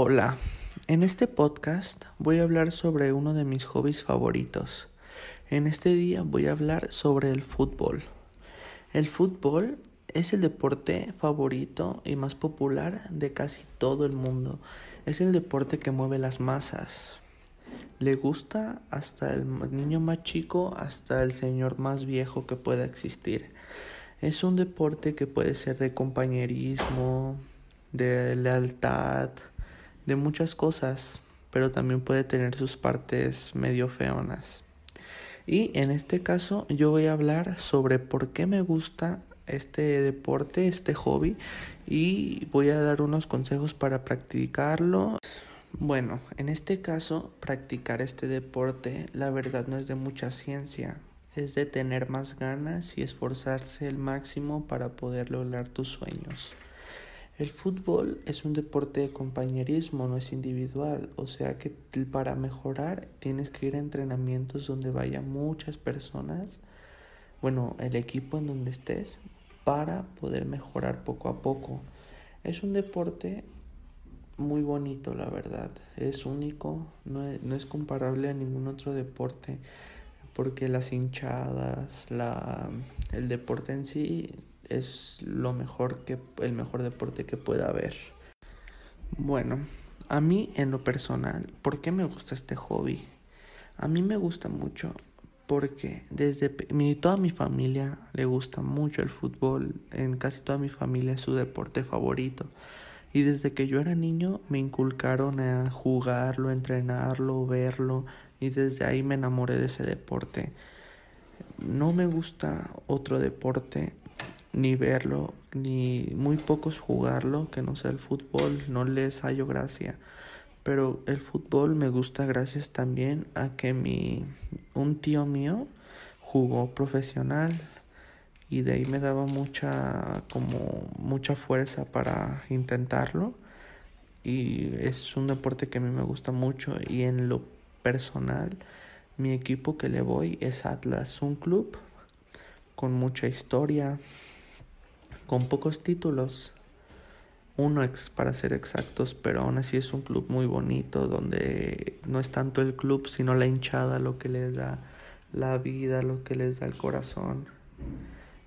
Hola, en este podcast voy a hablar sobre uno de mis hobbies favoritos. En este día voy a hablar sobre el fútbol. El fútbol es el deporte favorito y más popular de casi todo el mundo. Es el deporte que mueve las masas. Le gusta hasta el niño más chico hasta el señor más viejo que pueda existir. Es un deporte que puede ser de compañerismo, de lealtad, de muchas cosas, pero también puede tener sus partes medio feonas. Y en este caso yo voy a hablar sobre por qué me gusta este deporte, este hobby y voy a dar unos consejos para practicarlo. Bueno, en este caso, practicar este deporte, la verdad no es de mucha ciencia, es de tener más ganas y esforzarse el máximo para poder lograr tus sueños. El fútbol es un deporte de compañerismo, no es individual, o sea que para mejorar tienes que ir a entrenamientos donde vayan muchas personas, bueno, el equipo en donde estés, para poder mejorar poco a poco. Es un deporte muy bonito, la verdad, es único, no es, no es comparable a ningún otro deporte porque las hinchadas, la, el deporte en sí es lo mejor que el mejor deporte que pueda haber. Bueno, a mí en lo personal, ¿por qué me gusta este hobby? A mí me gusta mucho porque desde mi, toda mi familia le gusta mucho el fútbol, en casi toda mi familia es su deporte favorito. Y desde que yo era niño me inculcaron a jugarlo, entrenarlo, verlo y desde ahí me enamoré de ese deporte. No me gusta otro deporte, ni verlo, ni muy pocos jugarlo, que no sea el fútbol, no les hallo gracia. Pero el fútbol me gusta gracias también a que mi un tío mío jugó profesional y de ahí me daba mucha como mucha fuerza para intentarlo y es un deporte que a mí me gusta mucho y en lo personal mi equipo que le voy es Atlas, un club con mucha historia, con pocos títulos, uno ex para ser exactos, pero aún así es un club muy bonito donde no es tanto el club sino la hinchada lo que les da la vida, lo que les da el corazón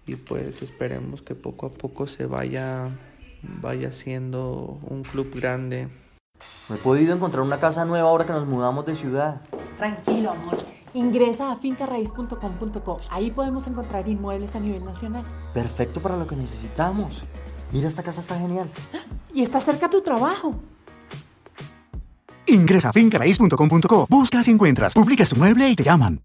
y pues esperemos que poco a poco se vaya vaya siendo un club grande. No he podido encontrar una casa nueva ahora que nos mudamos de ciudad. Tranquilo, amor. Ingresa a fincarraiz.com.co. Ahí podemos encontrar inmuebles a nivel nacional. Perfecto para lo que necesitamos. Mira, esta casa está genial. Y está cerca tu trabajo. Ingresa a fincarraiz.com.co. Buscas y encuentras. Publicas tu mueble y te llaman.